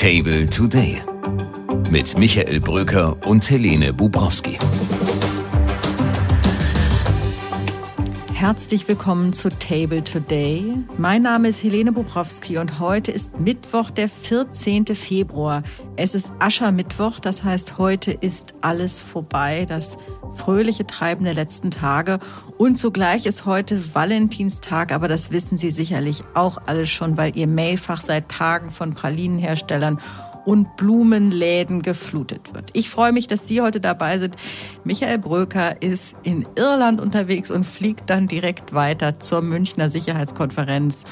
Table Today mit Michael Bröker und Helene Bubrowski. Herzlich willkommen zu Table Today. Mein Name ist Helene Bubrowski und heute ist Mittwoch, der 14. Februar. Es ist Aschermittwoch, das heißt, heute ist alles vorbei, das fröhliche Treiben der letzten Tage. Und zugleich ist heute Valentinstag, aber das wissen Sie sicherlich auch alle schon, weil Ihr Mailfach seit Tagen von Pralinenherstellern und Blumenläden geflutet wird. Ich freue mich, dass Sie heute dabei sind. Michael Bröker ist in Irland unterwegs und fliegt dann direkt weiter zur Münchner Sicherheitskonferenz.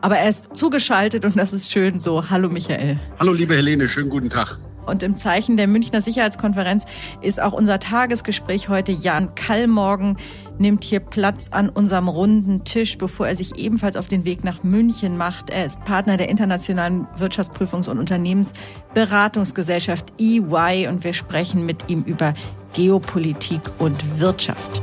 Aber er ist zugeschaltet und das ist schön so. Hallo Michael. Hallo liebe Helene, schönen guten Tag. Und im Zeichen der Münchner Sicherheitskonferenz ist auch unser Tagesgespräch heute. Jan Kallmorgen nimmt hier Platz an unserem runden Tisch, bevor er sich ebenfalls auf den Weg nach München macht. Er ist Partner der Internationalen Wirtschaftsprüfungs- und Unternehmensberatungsgesellschaft EY und wir sprechen mit ihm über Geopolitik und Wirtschaft.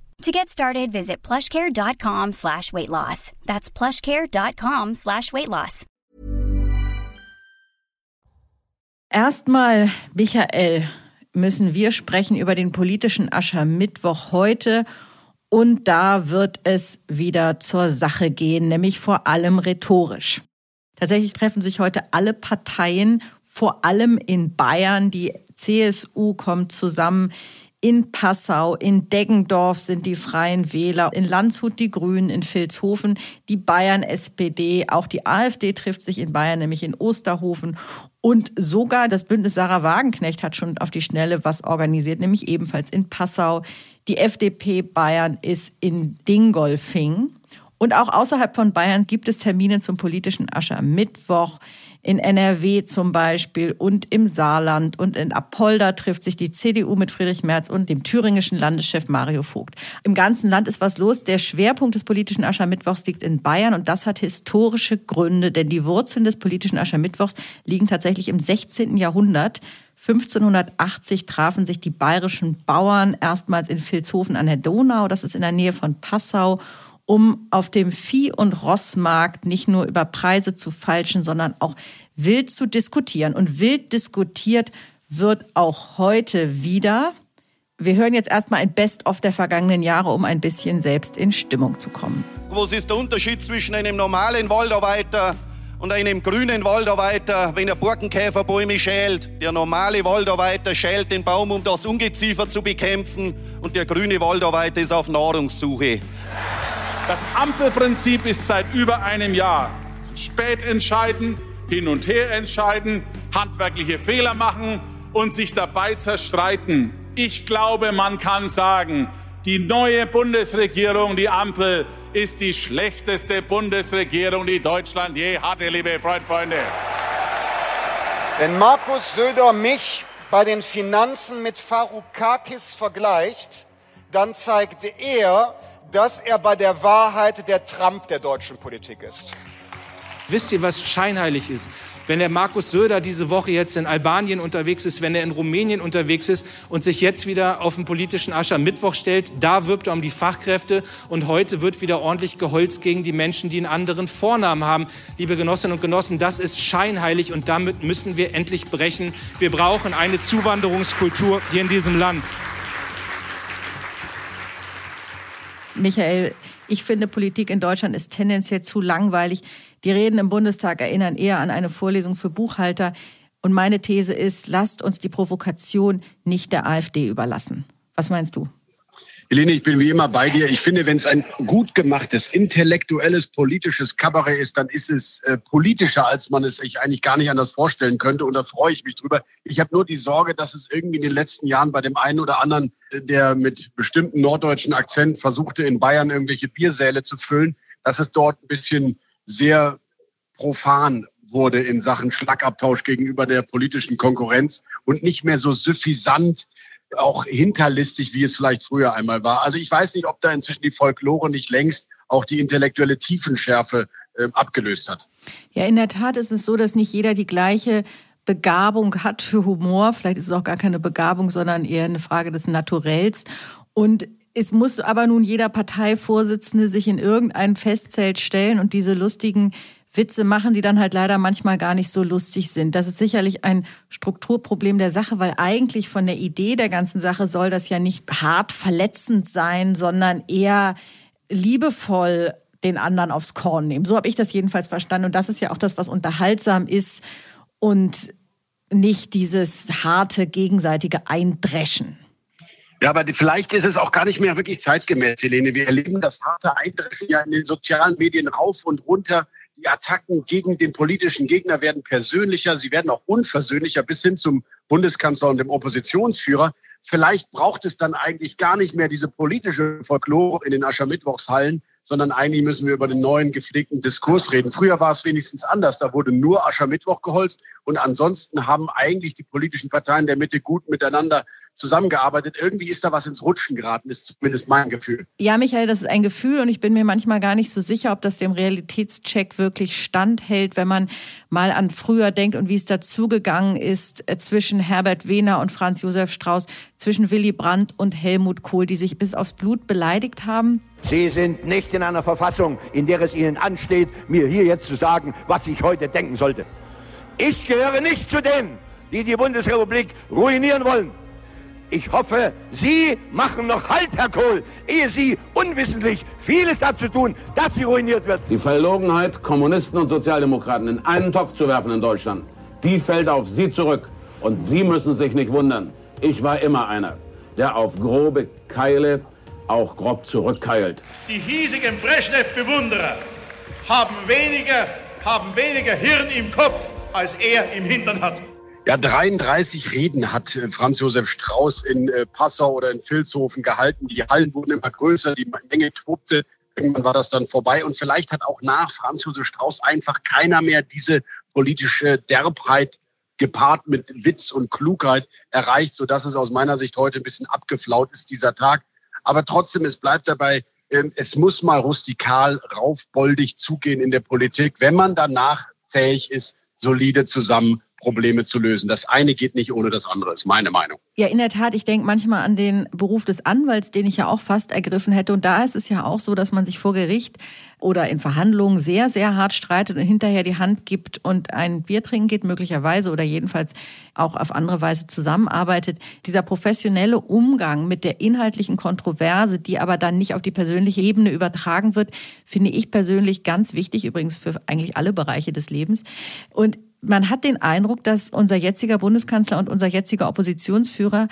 To get started, visit plushcare.com slash weight loss. That's plushcare.com slash weight loss. Erstmal, Michael, müssen wir sprechen über den politischen Aschermittwoch heute. Und da wird es wieder zur Sache gehen, nämlich vor allem rhetorisch. Tatsächlich treffen sich heute alle Parteien, vor allem in Bayern. Die CSU kommt zusammen in Passau, in Deggendorf sind die Freien Wähler, in Landshut die Grünen, in Vilshofen die Bayern SPD, auch die AfD trifft sich in Bayern, nämlich in Osterhofen. Und sogar das Bündnis Sarah Wagenknecht hat schon auf die Schnelle was organisiert, nämlich ebenfalls in Passau. Die FDP Bayern ist in Dingolfing. Und auch außerhalb von Bayern gibt es Termine zum politischen Aschermittwoch in NRW zum Beispiel und im Saarland und in Apolda trifft sich die CDU mit Friedrich Merz und dem thüringischen Landeschef Mario Vogt. Im ganzen Land ist was los. Der Schwerpunkt des politischen Aschermittwochs liegt in Bayern und das hat historische Gründe, denn die Wurzeln des politischen Aschermittwochs liegen tatsächlich im 16. Jahrhundert. 1580 trafen sich die bayerischen Bauern erstmals in Vilshofen an der Donau, das ist in der Nähe von Passau, um auf dem Vieh- und Rossmarkt nicht nur über Preise zu falschen, sondern auch wild zu diskutieren. Und wild diskutiert wird auch heute wieder. Wir hören jetzt erstmal ein Best-of der vergangenen Jahre, um ein bisschen selbst in Stimmung zu kommen. Was ist der Unterschied zwischen einem normalen Waldarbeiter und einem grünen Waldarbeiter, wenn er Borkenkäferbäume schält? Der normale Waldarbeiter schält den Baum, um das Ungeziefer zu bekämpfen und der grüne Waldarbeiter ist auf Nahrungssuche. Das Ampelprinzip ist seit über einem Jahr. Zu spät entscheiden, hin und her entscheiden, handwerkliche Fehler machen und sich dabei zerstreiten. Ich glaube, man kann sagen, die neue Bundesregierung, die Ampel, ist die schlechteste Bundesregierung, die Deutschland je hatte, liebe Freunde. Wenn Markus Söder mich bei den Finanzen mit Faroukakis vergleicht, dann zeigt er, dass er bei der Wahrheit der Trump der deutschen Politik ist. Wisst ihr, was scheinheilig ist? Wenn der Markus Söder diese Woche jetzt in Albanien unterwegs ist, wenn er in Rumänien unterwegs ist und sich jetzt wieder auf den politischen Aschermittwoch stellt, da wirbt er um die Fachkräfte und heute wird wieder ordentlich geholzt gegen die Menschen, die einen anderen Vornamen haben. Liebe Genossinnen und Genossen, das ist scheinheilig und damit müssen wir endlich brechen. Wir brauchen eine Zuwanderungskultur hier in diesem Land. Michael, ich finde, Politik in Deutschland ist tendenziell zu langweilig. Die Reden im Bundestag erinnern eher an eine Vorlesung für Buchhalter. Und meine These ist, lasst uns die Provokation nicht der AfD überlassen. Was meinst du? Helene, ich bin wie immer bei dir. Ich finde, wenn es ein gut gemachtes, intellektuelles, politisches Kabarett ist, dann ist es äh, politischer, als man es sich eigentlich gar nicht anders vorstellen könnte. Und da freue ich mich drüber. Ich habe nur die Sorge, dass es irgendwie in den letzten Jahren bei dem einen oder anderen, äh, der mit bestimmten norddeutschen Akzent versuchte, in Bayern irgendwelche Biersäle zu füllen, dass es dort ein bisschen sehr profan wurde in Sachen Schlagabtausch gegenüber der politischen Konkurrenz und nicht mehr so suffisant, auch hinterlistig, wie es vielleicht früher einmal war. Also ich weiß nicht, ob da inzwischen die Folklore nicht längst auch die intellektuelle Tiefenschärfe äh, abgelöst hat. Ja, in der Tat ist es so, dass nicht jeder die gleiche Begabung hat für Humor. Vielleicht ist es auch gar keine Begabung, sondern eher eine Frage des Naturells. Und es muss aber nun jeder Parteivorsitzende sich in irgendein Festzelt stellen und diese lustigen Witze machen, die dann halt leider manchmal gar nicht so lustig sind. Das ist sicherlich ein Strukturproblem der Sache, weil eigentlich von der Idee der ganzen Sache soll das ja nicht hart verletzend sein, sondern eher liebevoll den anderen aufs Korn nehmen. So habe ich das jedenfalls verstanden. Und das ist ja auch das, was unterhaltsam ist und nicht dieses harte gegenseitige Eindreschen. Ja, aber vielleicht ist es auch gar nicht mehr wirklich zeitgemäß, Helene. Wir erleben das harte Eindreschen ja in den sozialen Medien rauf und runter. Die Attacken gegen den politischen Gegner werden persönlicher, sie werden auch unversöhnlicher bis hin zum Bundeskanzler und dem Oppositionsführer. Vielleicht braucht es dann eigentlich gar nicht mehr diese politische Folklore in den Aschermittwochshallen, sondern eigentlich müssen wir über den neuen gepflegten Diskurs reden. Früher war es wenigstens anders. Da wurde nur Aschermittwoch geholzt und ansonsten haben eigentlich die politischen Parteien der Mitte gut miteinander zusammengearbeitet. Irgendwie ist da was ins Rutschen geraten, ist zumindest mein Gefühl. Ja, Michael, das ist ein Gefühl und ich bin mir manchmal gar nicht so sicher, ob das dem Realitätscheck wirklich standhält, wenn man mal an früher denkt und wie es dazugegangen ist äh, zwischen Herbert Wehner und Franz Josef Strauß, zwischen Willy Brandt und Helmut Kohl, die sich bis aufs Blut beleidigt haben. Sie sind nicht in einer Verfassung, in der es Ihnen ansteht, mir hier jetzt zu sagen, was ich heute denken sollte. Ich gehöre nicht zu denen, die die Bundesrepublik ruinieren wollen. Ich hoffe, Sie machen noch Halt, Herr Kohl, ehe Sie unwissentlich vieles dazu tun, dass sie ruiniert wird. Die Verlogenheit, Kommunisten und Sozialdemokraten in einen Topf zu werfen in Deutschland, die fällt auf Sie zurück. Und Sie müssen sich nicht wundern. Ich war immer einer, der auf grobe Keile auch grob zurückkeilt. Die hiesigen Brezhnev-Bewunderer haben weniger, haben weniger Hirn im Kopf, als er im Hintern hat. Ja, 33 Reden hat äh, Franz Josef Strauß in äh, Passau oder in Vilshofen gehalten. Die Hallen wurden immer größer, die Menge tobte. Irgendwann war das dann vorbei. Und vielleicht hat auch nach Franz Josef Strauß einfach keiner mehr diese politische Derbheit gepaart mit Witz und Klugheit erreicht, sodass es aus meiner Sicht heute ein bisschen abgeflaut ist, dieser Tag. Aber trotzdem, es bleibt dabei, ähm, es muss mal rustikal, raufboldig zugehen in der Politik, wenn man danach fähig ist, solide zusammen Probleme zu lösen. Das eine geht nicht ohne das andere, ist meine Meinung. Ja, in der Tat, ich denke manchmal an den Beruf des Anwalts, den ich ja auch fast ergriffen hätte. Und da ist es ja auch so, dass man sich vor Gericht oder in Verhandlungen sehr, sehr hart streitet und hinterher die Hand gibt und ein Bier trinken geht, möglicherweise oder jedenfalls auch auf andere Weise zusammenarbeitet. Dieser professionelle Umgang mit der inhaltlichen Kontroverse, die aber dann nicht auf die persönliche Ebene übertragen wird, finde ich persönlich ganz wichtig, übrigens für eigentlich alle Bereiche des Lebens. Und man hat den Eindruck, dass unser jetziger Bundeskanzler und unser jetziger Oppositionsführer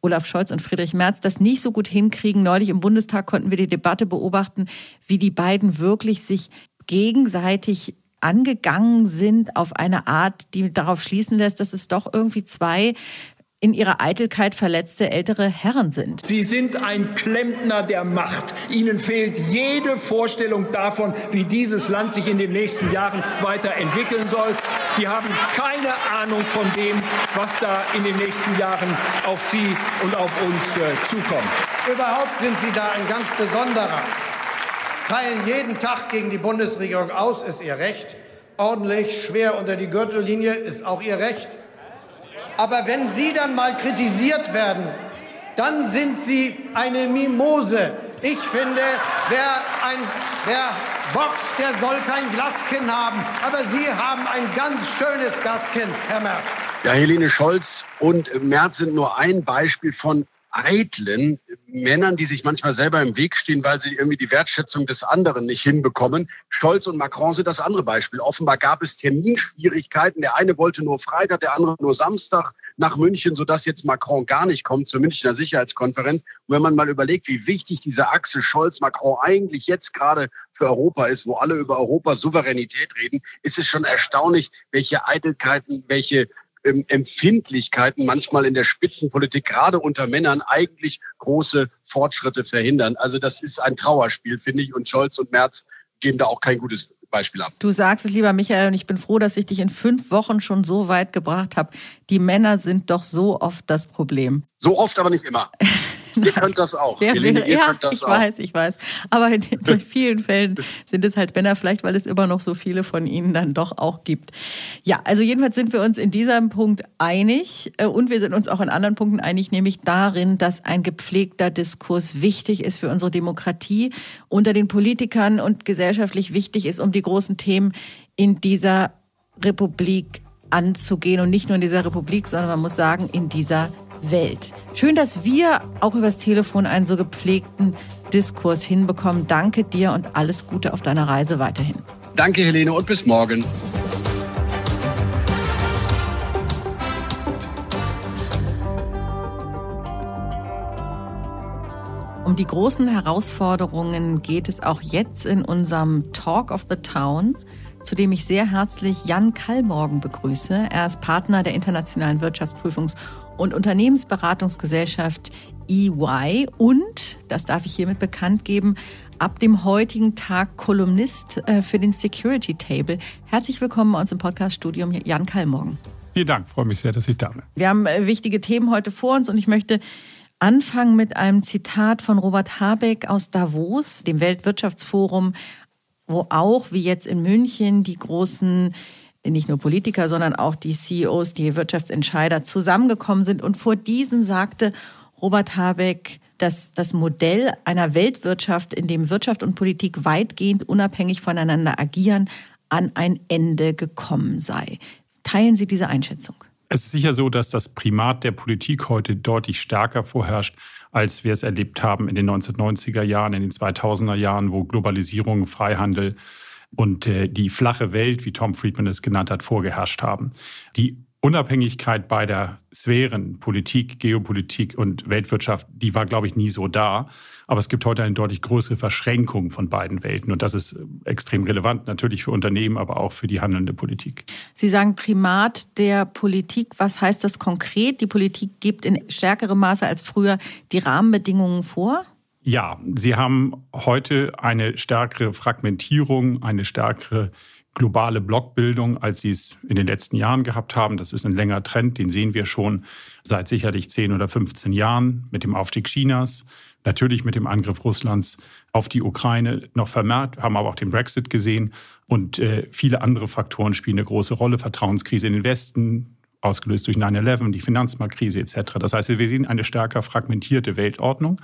Olaf Scholz und Friedrich Merz das nicht so gut hinkriegen. Neulich im Bundestag konnten wir die Debatte beobachten, wie die beiden wirklich sich gegenseitig angegangen sind auf eine Art, die darauf schließen lässt, dass es doch irgendwie zwei in ihrer Eitelkeit verletzte ältere Herren sind. Sie sind ein Klempner der Macht. Ihnen fehlt jede Vorstellung davon, wie dieses Land sich in den nächsten Jahren weiterentwickeln soll. Sie haben keine Ahnung von dem, was da in den nächsten Jahren auf Sie und auf uns äh, zukommt. Überhaupt sind Sie da ein ganz besonderer. Teilen jeden Tag gegen die Bundesregierung aus, ist Ihr Recht. Ordentlich, schwer unter die Gürtellinie, ist auch Ihr Recht. Aber wenn Sie dann mal kritisiert werden, dann sind Sie eine Mimose. Ich finde, wer, ein, wer boxt, der soll kein Glaskin haben. Aber Sie haben ein ganz schönes Glaskin, Herr Merz. Ja, Helene Scholz und Merz sind nur ein Beispiel von eitlen Männern, die sich manchmal selber im Weg stehen, weil sie irgendwie die Wertschätzung des anderen nicht hinbekommen. Scholz und Macron sind das andere Beispiel. Offenbar gab es Terminschwierigkeiten. Der eine wollte nur Freitag, der andere nur Samstag nach München, sodass jetzt Macron gar nicht kommt zur Münchner Sicherheitskonferenz. Und wenn man mal überlegt, wie wichtig diese Achse Scholz-Macron eigentlich jetzt gerade für Europa ist, wo alle über Europas Souveränität reden, ist es schon erstaunlich, welche Eitelkeiten, welche Empfindlichkeiten manchmal in der Spitzenpolitik, gerade unter Männern, eigentlich große Fortschritte verhindern. Also das ist ein Trauerspiel, finde ich. Und Scholz und Merz geben da auch kein gutes Beispiel ab. Du sagst es, lieber Michael, und ich bin froh, dass ich dich in fünf Wochen schon so weit gebracht habe. Die Männer sind doch so oft das Problem. So oft, aber nicht immer. Ihr könnt das auch. Wer Helene, ihr ja, könnt das ich auch. weiß, ich weiß. Aber in, in vielen Fällen sind es halt Männer, vielleicht weil es immer noch so viele von ihnen dann doch auch gibt. Ja, also jedenfalls sind wir uns in diesem Punkt einig äh, und wir sind uns auch in anderen Punkten einig, nämlich darin, dass ein gepflegter Diskurs wichtig ist für unsere Demokratie unter den Politikern und gesellschaftlich wichtig ist, um die großen Themen in dieser Republik anzugehen und nicht nur in dieser Republik, sondern man muss sagen, in dieser Welt. Schön, dass wir auch übers Telefon einen so gepflegten Diskurs hinbekommen. Danke dir und alles Gute auf deiner Reise weiterhin. Danke, Helene, und bis morgen. Um die großen Herausforderungen geht es auch jetzt in unserem Talk of the Town, zu dem ich sehr herzlich Jan Kallmorgen begrüße. Er ist Partner der internationalen Wirtschaftsprüfungs- und Unternehmensberatungsgesellschaft EY und, das darf ich hiermit bekannt geben, ab dem heutigen Tag Kolumnist äh, für den Security Table. Herzlich willkommen bei uns im Podcast-Studium, Jan Kallmorgen. Vielen Dank, freue mich sehr, dass ich da bin. Wir haben äh, wichtige Themen heute vor uns und ich möchte anfangen mit einem Zitat von Robert Habeck aus Davos, dem Weltwirtschaftsforum, wo auch, wie jetzt in München, die großen, nicht nur Politiker, sondern auch die CEOs, die Wirtschaftsentscheider zusammengekommen sind. Und vor diesen sagte Robert Habeck, dass das Modell einer Weltwirtschaft, in dem Wirtschaft und Politik weitgehend unabhängig voneinander agieren, an ein Ende gekommen sei. Teilen Sie diese Einschätzung? Es ist sicher so, dass das Primat der Politik heute deutlich stärker vorherrscht, als wir es erlebt haben in den 1990er Jahren, in den 2000er Jahren, wo Globalisierung, Freihandel und äh, die flache Welt, wie Tom Friedman es genannt hat, vorgeherrscht haben. Die Unabhängigkeit beider Sphären, Politik, Geopolitik und Weltwirtschaft, die war, glaube ich, nie so da. Aber es gibt heute eine deutlich größere Verschränkung von beiden Welten. Und das ist extrem relevant, natürlich für Unternehmen, aber auch für die handelnde Politik. Sie sagen Primat der Politik. Was heißt das konkret? Die Politik gibt in stärkerem Maße als früher die Rahmenbedingungen vor? Ja, Sie haben heute eine stärkere Fragmentierung, eine stärkere globale Blockbildung, als sie es in den letzten Jahren gehabt haben. Das ist ein längerer Trend, den sehen wir schon seit sicherlich 10 oder 15 Jahren mit dem Aufstieg Chinas, natürlich mit dem Angriff Russlands auf die Ukraine noch vermehrt, haben aber auch den Brexit gesehen und äh, viele andere Faktoren spielen eine große Rolle. Vertrauenskrise in den Westen, ausgelöst durch 9-11, die Finanzmarktkrise etc. Das heißt, wir sehen eine stärker fragmentierte Weltordnung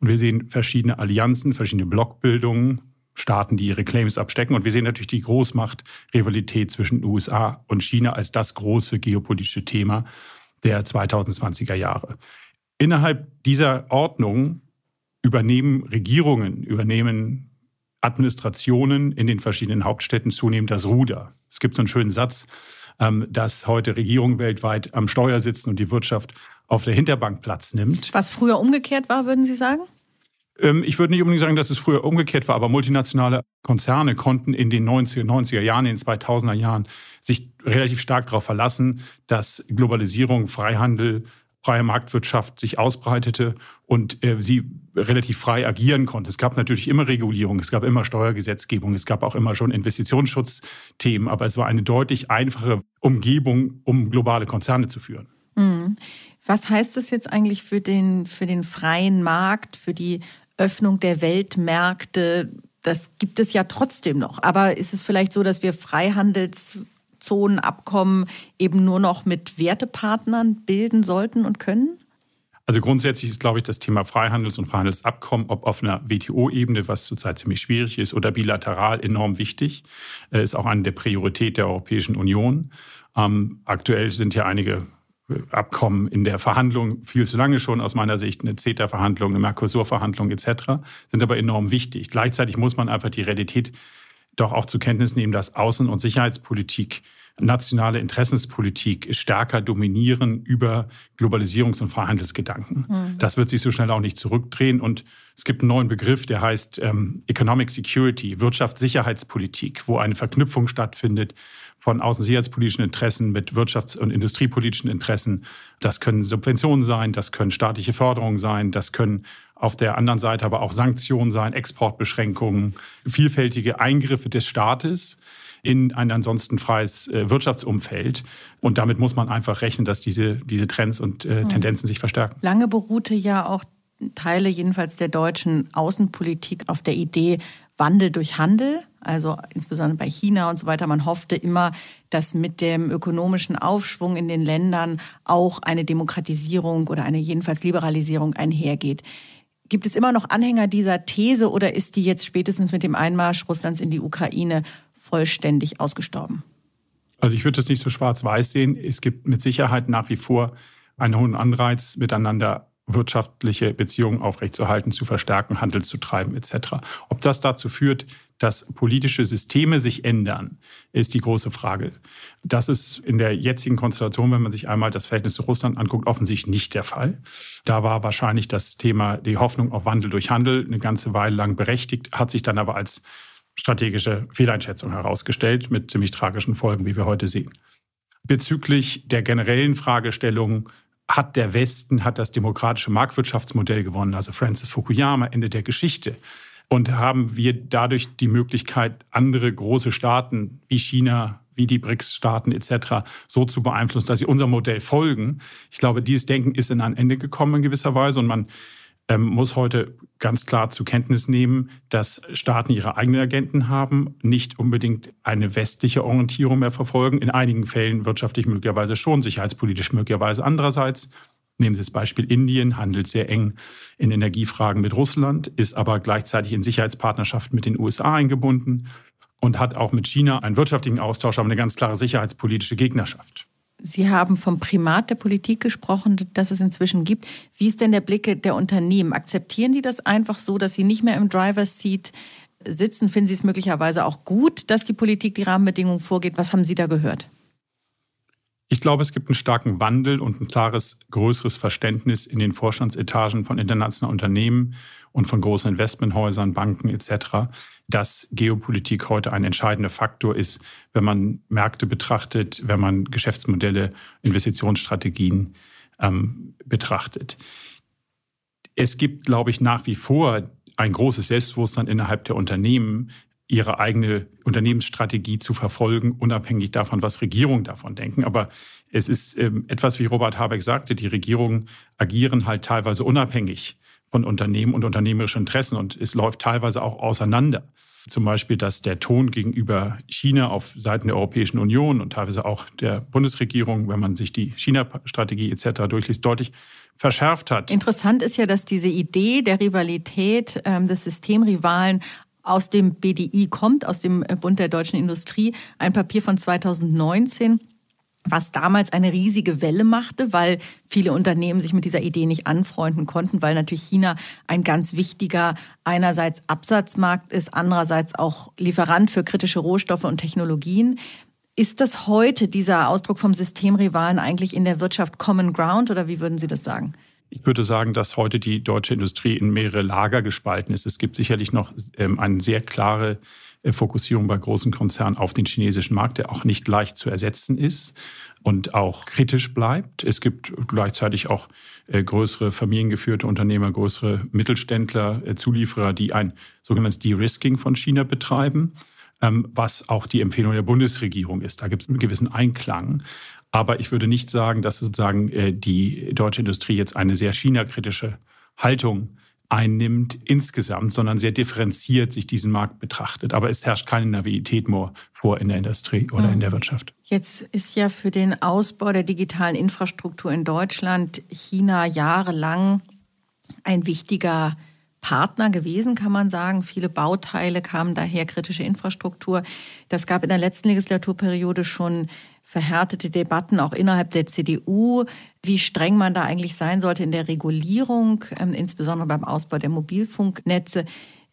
und wir sehen verschiedene Allianzen, verschiedene Blockbildungen, Staaten, die ihre Claims abstecken. Und wir sehen natürlich die Großmacht-Rivalität zwischen USA und China als das große geopolitische Thema der 2020er Jahre. Innerhalb dieser Ordnung übernehmen Regierungen, übernehmen Administrationen in den verschiedenen Hauptstädten zunehmend das Ruder. Es gibt so einen schönen Satz, dass heute Regierungen weltweit am Steuer sitzen und die Wirtschaft auf der Hinterbank Platz nimmt. Was früher umgekehrt war, würden Sie sagen? Ähm, ich würde nicht unbedingt sagen, dass es früher umgekehrt war, aber multinationale Konzerne konnten in den 90er, 90er Jahren, in den 2000er Jahren sich relativ stark darauf verlassen, dass Globalisierung, Freihandel, freie Marktwirtschaft sich ausbreitete und äh, sie relativ frei agieren konnte. Es gab natürlich immer Regulierung, es gab immer Steuergesetzgebung, es gab auch immer schon Investitionsschutzthemen, aber es war eine deutlich einfache Umgebung, um globale Konzerne zu führen. Mhm. Was heißt das jetzt eigentlich für den, für den freien Markt, für die Öffnung der Weltmärkte? Das gibt es ja trotzdem noch. Aber ist es vielleicht so, dass wir Freihandelszonen, eben nur noch mit Wertepartnern bilden sollten und können? Also grundsätzlich ist, glaube ich, das Thema Freihandels- und Freihandelsabkommen, ob auf einer WTO-Ebene, was zurzeit ziemlich schwierig ist, oder bilateral enorm wichtig, ist auch eine der Prioritäten der Europäischen Union. Ähm, aktuell sind ja einige Abkommen in der Verhandlung viel zu lange schon aus meiner Sicht, eine CETA-Verhandlung, eine Mercosur-Verhandlung etc., sind aber enorm wichtig. Gleichzeitig muss man einfach die Realität doch auch zur Kenntnis nehmen, dass Außen- und Sicherheitspolitik, nationale Interessenspolitik stärker dominieren über Globalisierungs- und Freihandelsgedanken. Mhm. Das wird sich so schnell auch nicht zurückdrehen. Und es gibt einen neuen Begriff, der heißt ähm, Economic Security, Wirtschaftssicherheitspolitik, wo eine Verknüpfung stattfindet von außensicherheitspolitischen Interessen mit wirtschafts- und industriepolitischen Interessen. Das können Subventionen sein, das können staatliche Förderungen sein, das können auf der anderen Seite aber auch Sanktionen sein, Exportbeschränkungen, vielfältige Eingriffe des Staates in ein ansonsten freies äh, Wirtschaftsumfeld. Und damit muss man einfach rechnen, dass diese, diese Trends und äh, hm. Tendenzen sich verstärken. Lange beruhte ja auch Teile jedenfalls der deutschen Außenpolitik auf der Idee Wandel durch Handel, also insbesondere bei China und so weiter. Man hoffte immer, dass mit dem ökonomischen Aufschwung in den Ländern auch eine Demokratisierung oder eine jedenfalls Liberalisierung einhergeht. Gibt es immer noch Anhänger dieser These oder ist die jetzt spätestens mit dem Einmarsch Russlands in die Ukraine vollständig ausgestorben? Also ich würde das nicht so schwarz-weiß sehen. Es gibt mit Sicherheit nach wie vor einen hohen Anreiz, miteinander wirtschaftliche Beziehungen aufrechtzuerhalten, zu verstärken, Handel zu treiben etc. Ob das dazu führt, dass politische Systeme sich ändern, ist die große Frage. Das ist in der jetzigen Konstellation, wenn man sich einmal das Verhältnis zu Russland anguckt, offensichtlich nicht der Fall. Da war wahrscheinlich das Thema, die Hoffnung auf Wandel durch Handel eine ganze Weile lang berechtigt, hat sich dann aber als strategische Fehleinschätzung herausgestellt, mit ziemlich tragischen Folgen, wie wir heute sehen. Bezüglich der generellen Fragestellung, hat der Westen, hat das demokratische Marktwirtschaftsmodell gewonnen, also Francis Fukuyama, Ende der Geschichte. Und haben wir dadurch die Möglichkeit, andere große Staaten wie China, wie die BRICS-Staaten etc. so zu beeinflussen, dass sie unserem Modell folgen. Ich glaube, dieses Denken ist in ein Ende gekommen in gewisser Weise und man ähm, muss heute ganz klar zur Kenntnis nehmen, dass Staaten ihre eigenen Agenten haben, nicht unbedingt eine westliche Orientierung mehr verfolgen, in einigen Fällen wirtschaftlich möglicherweise schon, sicherheitspolitisch möglicherweise andererseits. Nehmen Sie das Beispiel Indien, handelt sehr eng in Energiefragen mit Russland, ist aber gleichzeitig in Sicherheitspartnerschaften mit den USA eingebunden und hat auch mit China einen wirtschaftlichen Austausch, aber eine ganz klare sicherheitspolitische Gegnerschaft. Sie haben vom Primat der Politik gesprochen, das es inzwischen gibt. Wie ist denn der Blick der Unternehmen? Akzeptieren die das einfach so, dass sie nicht mehr im Driver's Seat sitzen? Finden Sie es möglicherweise auch gut, dass die Politik die Rahmenbedingungen vorgeht? Was haben Sie da gehört? Ich glaube, es gibt einen starken Wandel und ein klares, größeres Verständnis in den Vorstandsetagen von internationalen Unternehmen und von großen Investmenthäusern, Banken etc., dass Geopolitik heute ein entscheidender Faktor ist, wenn man Märkte betrachtet, wenn man Geschäftsmodelle, Investitionsstrategien ähm, betrachtet. Es gibt, glaube ich, nach wie vor ein großes Selbstbewusstsein innerhalb der Unternehmen, ihre eigene Unternehmensstrategie zu verfolgen, unabhängig davon, was Regierungen davon denken. Aber es ist ähm, etwas, wie Robert Habeck sagte, die Regierungen agieren halt teilweise unabhängig von Unternehmen und unternehmerischen Interessen und es läuft teilweise auch auseinander. Zum Beispiel, dass der Ton gegenüber China auf Seiten der Europäischen Union und teilweise auch der Bundesregierung, wenn man sich die China-Strategie etc. durchliest, deutlich verschärft hat. Interessant ist ja, dass diese Idee der Rivalität ähm, des Systemrivalen aus dem BDI kommt, aus dem Bund der deutschen Industrie, ein Papier von 2019 was damals eine riesige Welle machte, weil viele Unternehmen sich mit dieser Idee nicht anfreunden konnten, weil natürlich China ein ganz wichtiger einerseits Absatzmarkt ist, andererseits auch Lieferant für kritische Rohstoffe und Technologien. Ist das heute dieser Ausdruck vom Systemrivalen eigentlich in der Wirtschaft Common Ground oder wie würden Sie das sagen? Ich würde sagen, dass heute die deutsche Industrie in mehrere Lager gespalten ist. Es gibt sicherlich noch ähm, eine sehr klare äh, Fokussierung bei großen Konzernen auf den chinesischen Markt, der auch nicht leicht zu ersetzen ist und auch kritisch bleibt. Es gibt gleichzeitig auch äh, größere familiengeführte Unternehmer, größere Mittelständler, äh, Zulieferer, die ein sogenanntes De-Risking von China betreiben ähm, was auch die Empfehlung der Bundesregierung ist. Da gibt es einen gewissen Einklang. Aber ich würde nicht sagen, dass sozusagen die deutsche Industrie jetzt eine sehr China-kritische Haltung einnimmt insgesamt, sondern sehr differenziert sich diesen Markt betrachtet. Aber es herrscht keine Navität mehr vor in der Industrie oder in der Wirtschaft. Jetzt ist ja für den Ausbau der digitalen Infrastruktur in Deutschland China jahrelang ein wichtiger Partner gewesen, kann man sagen. Viele Bauteile kamen daher, kritische Infrastruktur. Das gab in der letzten Legislaturperiode schon verhärtete Debatten auch innerhalb der CDU, wie streng man da eigentlich sein sollte in der Regulierung, ähm, insbesondere beim Ausbau der Mobilfunknetze.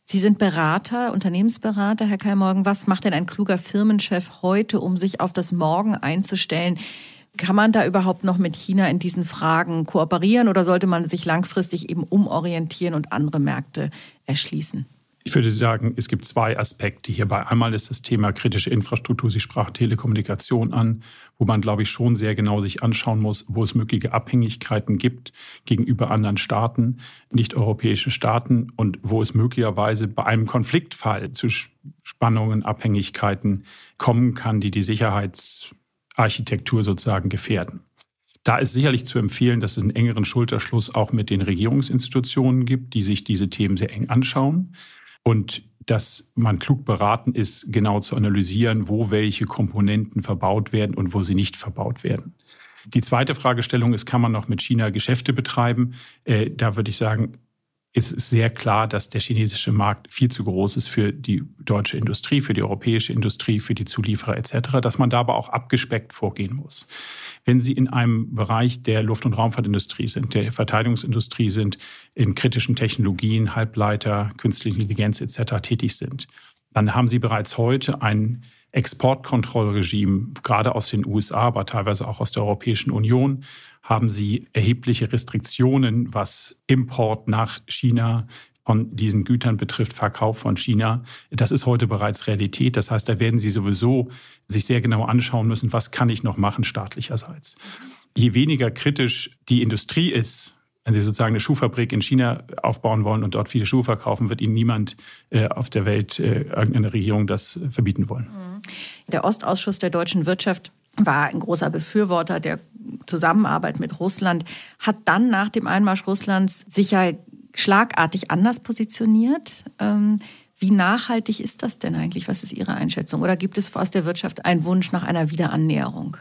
Sie sind Berater, Unternehmensberater, Herr Keimorgen. Was macht denn ein kluger Firmenchef heute, um sich auf das Morgen einzustellen? Kann man da überhaupt noch mit China in diesen Fragen kooperieren oder sollte man sich langfristig eben umorientieren und andere Märkte erschließen? Ich würde sagen, es gibt zwei Aspekte hierbei. Einmal ist das Thema kritische Infrastruktur, Sie sprachen Telekommunikation an, wo man, glaube ich, schon sehr genau sich anschauen muss, wo es mögliche Abhängigkeiten gibt gegenüber anderen Staaten, nicht-europäischen Staaten und wo es möglicherweise bei einem Konfliktfall zu Spannungen, Abhängigkeiten kommen kann, die die Sicherheitsarchitektur sozusagen gefährden. Da ist sicherlich zu empfehlen, dass es einen engeren Schulterschluss auch mit den Regierungsinstitutionen gibt, die sich diese Themen sehr eng anschauen und dass man klug beraten ist, genau zu analysieren, wo welche Komponenten verbaut werden und wo sie nicht verbaut werden. Die zweite Fragestellung ist, kann man noch mit China Geschäfte betreiben? Äh, da würde ich sagen, ist sehr klar, dass der chinesische Markt viel zu groß ist für die deutsche Industrie, für die europäische Industrie, für die Zulieferer etc., dass man da aber auch abgespeckt vorgehen muss. Wenn Sie in einem Bereich der Luft- und Raumfahrtindustrie sind, der Verteidigungsindustrie sind, in kritischen Technologien, Halbleiter, künstliche Intelligenz etc. tätig sind, dann haben Sie bereits heute ein Exportkontrollregime, gerade aus den USA, aber teilweise auch aus der Europäischen Union, haben sie erhebliche Restriktionen, was Import nach China von diesen Gütern betrifft, Verkauf von China. Das ist heute bereits Realität. Das heißt, da werden Sie sowieso sich sehr genau anschauen müssen, was kann ich noch machen staatlicherseits. Je weniger kritisch die Industrie ist, wenn Sie sozusagen eine Schuhfabrik in China aufbauen wollen und dort viele Schuhe verkaufen, wird Ihnen niemand äh, auf der Welt, äh, irgendeine Regierung das verbieten wollen. Mhm. Der Ostausschuss der deutschen Wirtschaft war ein großer Befürworter der Zusammenarbeit mit Russland, hat dann nach dem Einmarsch Russlands sich ja schlagartig anders positioniert. Ähm, wie nachhaltig ist das denn eigentlich? Was ist Ihre Einschätzung? Oder gibt es aus der Wirtschaft einen Wunsch nach einer Wiederannäherung?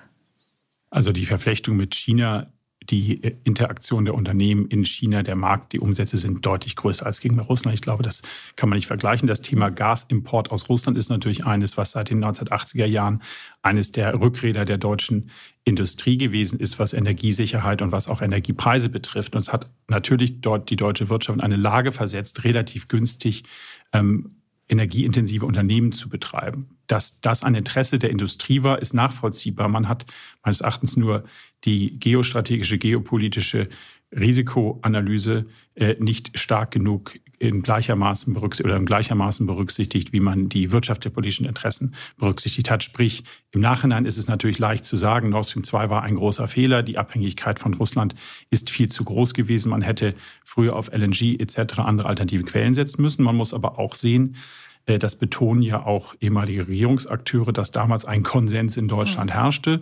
Also die Verflechtung mit China die Interaktion der Unternehmen in China, der Markt, die Umsätze sind deutlich größer als gegenüber Russland. Ich glaube, das kann man nicht vergleichen. Das Thema Gasimport aus Russland ist natürlich eines, was seit den 1980er Jahren eines der Rückräder der deutschen Industrie gewesen ist, was Energiesicherheit und was auch Energiepreise betrifft. Und es hat natürlich dort die deutsche Wirtschaft in eine Lage versetzt, relativ günstig ähm, energieintensive Unternehmen zu betreiben. Dass das ein Interesse der Industrie war, ist nachvollziehbar. Man hat meines Erachtens nur die geostrategische, geopolitische Risikoanalyse äh, nicht stark genug in gleichermaßen berücksichtigt oder in gleichermaßen berücksichtigt, wie man die Wirtschaft der politischen Interessen berücksichtigt hat. Sprich, im Nachhinein ist es natürlich leicht zu sagen, Nord Stream 2 war ein großer Fehler. Die Abhängigkeit von Russland ist viel zu groß gewesen. Man hätte früher auf LNG etc. andere alternative Quellen setzen müssen. Man muss aber auch sehen, das betonen ja auch ehemalige Regierungsakteure, dass damals ein Konsens in Deutschland herrschte.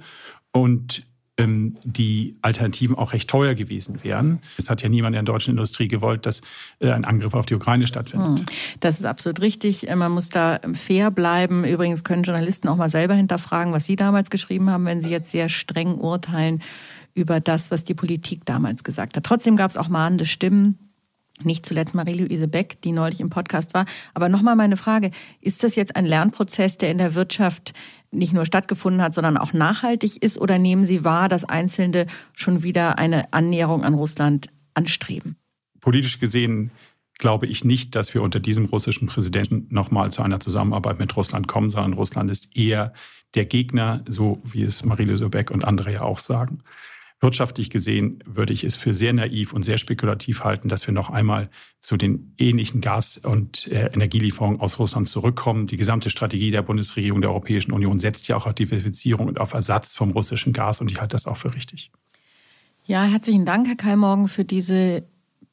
Und ähm, die Alternativen auch recht teuer gewesen wären. Es hat ja niemand in der deutschen Industrie gewollt, dass äh, ein Angriff auf die Ukraine stattfindet. Hm. Das ist absolut richtig. Äh, man muss da fair bleiben. Übrigens können Journalisten auch mal selber hinterfragen, was sie damals geschrieben haben, wenn sie jetzt sehr streng urteilen über das, was die Politik damals gesagt hat. Trotzdem gab es auch mahnende Stimmen. Nicht zuletzt Marie-Louise Beck, die neulich im Podcast war. Aber nochmal meine Frage, ist das jetzt ein Lernprozess, der in der Wirtschaft nicht nur stattgefunden hat, sondern auch nachhaltig ist? Oder nehmen Sie wahr, dass Einzelne schon wieder eine Annäherung an Russland anstreben? Politisch gesehen glaube ich nicht, dass wir unter diesem russischen Präsidenten nochmal zu einer Zusammenarbeit mit Russland kommen, sondern Russland ist eher der Gegner, so wie es Marie-Louise Beck und andere ja auch sagen. Wirtschaftlich gesehen würde ich es für sehr naiv und sehr spekulativ halten, dass wir noch einmal zu den ähnlichen Gas- und äh, Energielieferungen aus Russland zurückkommen. Die gesamte Strategie der Bundesregierung der Europäischen Union setzt ja auch auf Diversifizierung und auf Ersatz vom russischen Gas und ich halte das auch für richtig. Ja, herzlichen Dank, Herr Kai Morgen, für diese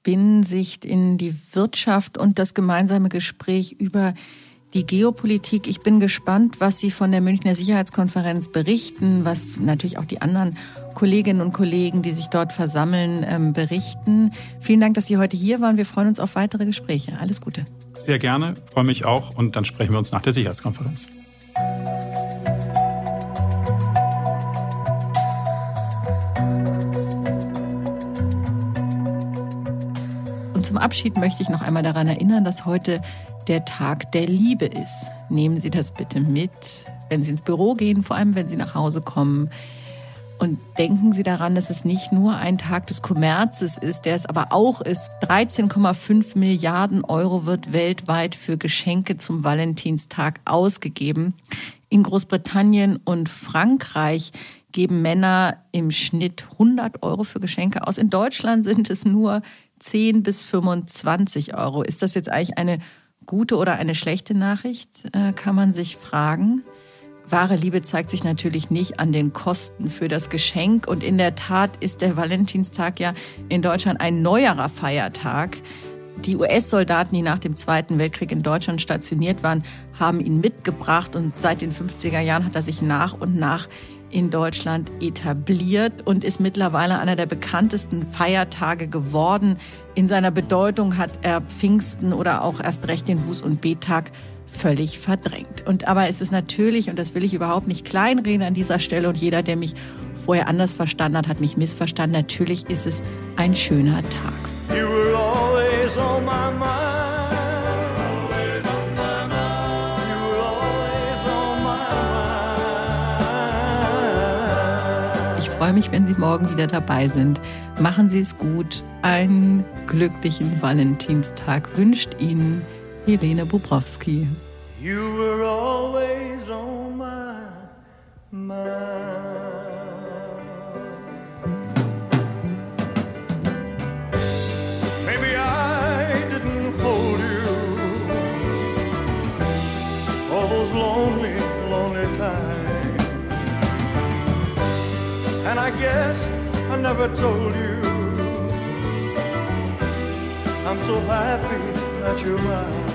Binnensicht in die Wirtschaft und das gemeinsame Gespräch über die Geopolitik. Ich bin gespannt, was Sie von der Münchner Sicherheitskonferenz berichten, was natürlich auch die anderen Kolleginnen und Kollegen, die sich dort versammeln, ähm, berichten. Vielen Dank, dass Sie heute hier waren. Wir freuen uns auf weitere Gespräche. Alles Gute. Sehr gerne, freue mich auch und dann sprechen wir uns nach der Sicherheitskonferenz. Und zum Abschied möchte ich noch einmal daran erinnern, dass heute der Tag der Liebe ist. Nehmen Sie das bitte mit, wenn Sie ins Büro gehen, vor allem wenn Sie nach Hause kommen. Und denken Sie daran, dass es nicht nur ein Tag des Kommerzes ist, der es aber auch ist. 13,5 Milliarden Euro wird weltweit für Geschenke zum Valentinstag ausgegeben. In Großbritannien und Frankreich geben Männer im Schnitt 100 Euro für Geschenke aus. In Deutschland sind es nur 10 bis 25 Euro. Ist das jetzt eigentlich eine gute oder eine schlechte Nachricht, äh, kann man sich fragen. Wahre Liebe zeigt sich natürlich nicht an den Kosten für das Geschenk. Und in der Tat ist der Valentinstag ja in Deutschland ein neuerer Feiertag. Die US-Soldaten, die nach dem Zweiten Weltkrieg in Deutschland stationiert waren, haben ihn mitgebracht und seit den 50er Jahren hat er sich nach und nach in Deutschland etabliert und ist mittlerweile einer der bekanntesten Feiertage geworden. In seiner Bedeutung hat er Pfingsten oder auch erst recht den Buß- und Bettag völlig verdrängt. Und aber es ist natürlich, und das will ich überhaupt nicht kleinreden an dieser Stelle, und jeder, der mich vorher anders verstanden hat, hat mich missverstanden. Natürlich ist es ein schöner Tag. Freue mich, wenn Sie morgen wieder dabei sind. Machen Sie es gut. Einen glücklichen Valentinstag wünscht Ihnen Helene Bubrowski. Never told you I'm so happy that you're mine.